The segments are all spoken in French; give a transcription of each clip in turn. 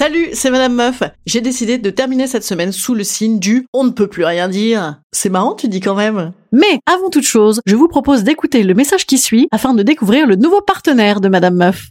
Salut, c'est Madame Meuf. J'ai décidé de terminer cette semaine sous le signe du on ne peut plus rien dire. C'est marrant, tu dis quand même. Mais avant toute chose, je vous propose d'écouter le message qui suit afin de découvrir le nouveau partenaire de Madame Meuf.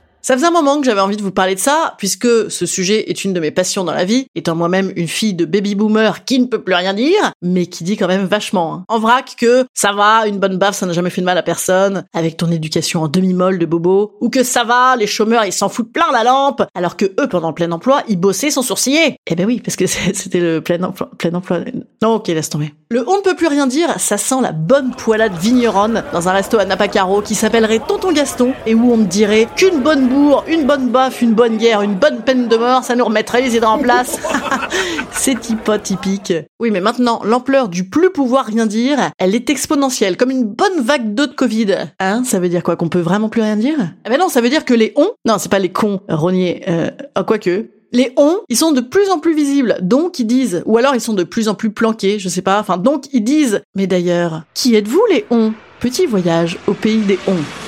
Ça faisait un moment que j'avais envie de vous parler de ça, puisque ce sujet est une de mes passions dans la vie, étant moi-même une fille de baby boomer qui ne peut plus rien dire, mais qui dit quand même vachement, hein. en vrac, que ça va, une bonne baffe, ça n'a jamais fait de mal à personne, avec ton éducation en demi-molle de bobo, ou que ça va, les chômeurs, ils s'en foutent plein la lampe, alors que eux, pendant le plein emploi, ils bossaient sans sourciller. Eh ben oui, parce que c'était le plein emploi, plein emploi. Non, ok, laisse tomber. Le on ne peut plus rien dire, ça sent la bonne poilade vigneronne dans un resto à Napacaro qui s'appellerait Tonton Gaston, et où on me dirait qu'une bonne une bonne baffe, une bonne guerre, une bonne peine de mort, ça nous remettrait les idées en place. C'est typo typique. Oui, mais maintenant, l'ampleur du plus pouvoir rien dire, elle est exponentielle, comme une bonne vague d'eau de Covid. Hein Ça veut dire quoi Qu'on peut vraiment plus rien dire? Eh ben non, ça veut dire que les on, non, c'est pas les cons, Ronier, euh, oh, quoique, les on, ils sont de plus en plus visibles, donc ils disent, ou alors ils sont de plus en plus planqués, je sais pas, enfin donc ils disent, mais d'ailleurs, qui êtes-vous les on Petit voyage au pays des on.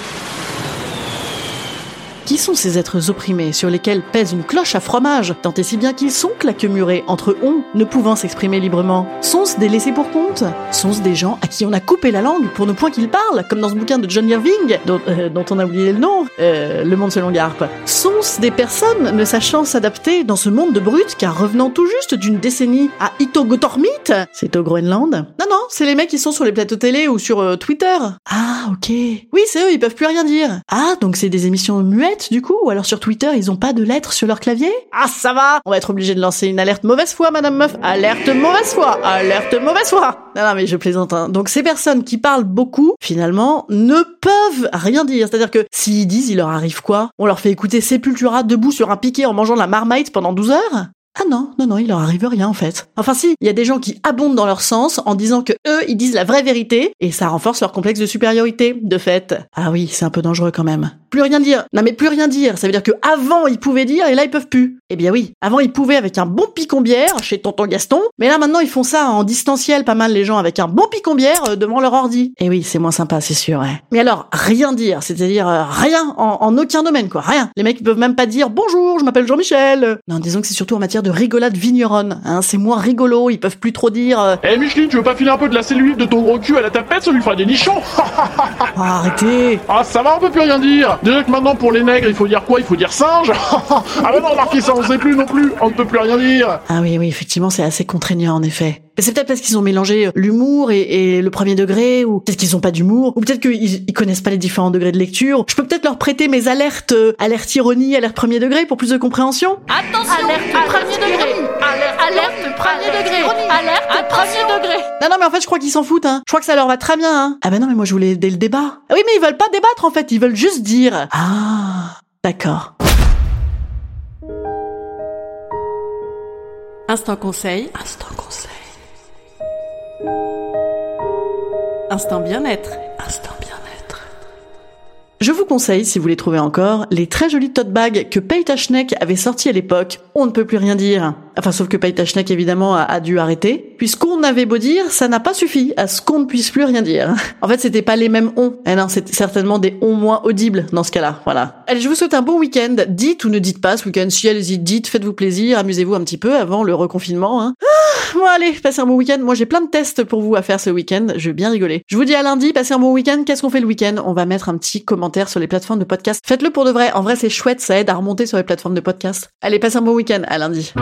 Qui sont ces êtres opprimés sur lesquels pèse une cloche à fromage, tant et si bien qu'ils sont claquemurés entre on, ne pouvant s'exprimer librement? Sont-ce des laissés pour compte? Sont-ce des gens à qui on a coupé la langue pour ne point qu'ils parlent, comme dans ce bouquin de John Irving, dont, euh, on a oublié le nom, euh, Le Monde selon Garp? Sont-ce des personnes ne sachant s'adapter dans ce monde de brutes, car revenant tout juste d'une décennie à Itogotormit, c'est au Groenland? Non, non, c'est les mecs qui sont sur les plateaux télé ou sur euh, Twitter. Ah, ok. Oui, c'est eux, ils peuvent plus rien dire. Ah, donc c'est des émissions muettes du coup Ou alors sur Twitter, ils ont pas de lettres sur leur clavier? Ah, ça va On va être obligé de lancer une alerte mauvaise foi, madame meuf. Alerte mauvaise foi Alerte mauvaise foi Non, non, mais je plaisante. Hein. Donc ces personnes qui parlent beaucoup, finalement, ne peuvent rien dire. C'est-à-dire que s'ils disent, il leur arrive quoi? On leur fait écouter Sepultura debout sur un piquet en mangeant de la marmite pendant 12 heures? Ah non, non, non, il leur arrive rien en fait. Enfin si, il y a des gens qui abondent dans leur sens en disant que eux, ils disent la vraie vérité et ça renforce leur complexe de supériorité, de fait. Ah oui, c'est un peu dangereux quand même. Plus rien dire. Non mais plus rien dire, ça veut dire que avant ils pouvaient dire et là ils peuvent plus. Eh bien oui, avant ils pouvaient avec un bon picombière chez tonton Gaston, mais là maintenant ils font ça en distanciel pas mal les gens avec un bon picombière euh, devant leur ordi. Eh oui, c'est moins sympa, c'est sûr. Ouais. Mais alors rien dire, c'est-à-dire euh, rien en, en, aucun domaine quoi, rien. Les mecs ils peuvent même pas dire bonjour, je m'appelle Jean-Michel. Non, disons que c'est surtout en matière de rigolade vigneronne. Hein, c'est moins rigolo, ils peuvent plus trop dire. Eh Micheline, tu veux pas filer un peu de la cellulite de ton gros cul à la tapette, ça lui fera des nichons oh, Arrêtez Ah ça va, on peut plus rien dire Déjà que maintenant pour les nègres, il faut dire quoi? Il faut dire singe Ah bah non, remarquez ça, on sait plus non plus, on ne peut plus rien dire Ah oui, oui, effectivement, c'est assez contraignant en effet. Mais c'est peut-être parce qu'ils ont mélangé l'humour et, le premier degré, ou peut-être qu'ils ont pas d'humour, ou peut-être qu'ils ils connaissent pas les différents degrés de lecture. Je peux peut-être leur prêter mes alertes, euh, alerte ironie, alerte premier degré pour plus de compréhension. Attention, alerte, premier degré, alerte, premier degré, alerte premier degré. Non non mais en fait je crois qu'ils s'en foutent. Hein. Je crois que ça leur va très bien. Hein. Ah ben non mais moi je voulais aider le débat. Ah oui mais ils veulent pas débattre en fait, ils veulent juste dire. Ah d'accord. Instant conseil. Instant conseil. Instant bien-être. Instant bien-être. Je vous conseille, si vous les trouvez encore, les très jolis tote bags que Peyta Schneck avait sortis à l'époque. On ne peut plus rien dire. Enfin, sauf que Paytachnek, évidemment, a, dû arrêter. Puisqu'on avait beau dire, ça n'a pas suffi à ce qu'on ne puisse plus rien dire. En fait, c'était pas les mêmes on. Eh non, c'était certainement des on moins audibles dans ce cas-là. Voilà. Allez, je vous souhaite un bon week-end. Dites ou ne dites pas ce week-end. Si allez-y, dites, faites-vous plaisir, amusez-vous un petit peu avant le reconfinement. Hein. Bon, allez, passez un bon week-end. Moi, j'ai plein de tests pour vous à faire ce week-end. Je vais bien rigoler. Je vous dis à lundi, passez un bon week-end. Qu'est-ce qu'on fait le week-end? On va mettre un petit commentaire sur les plateformes de podcast. Faites-le pour de vrai. En vrai, c'est chouette. Ça aide à remonter sur les plateformes de podcast. Allez, passez un bon week-end. À lundi.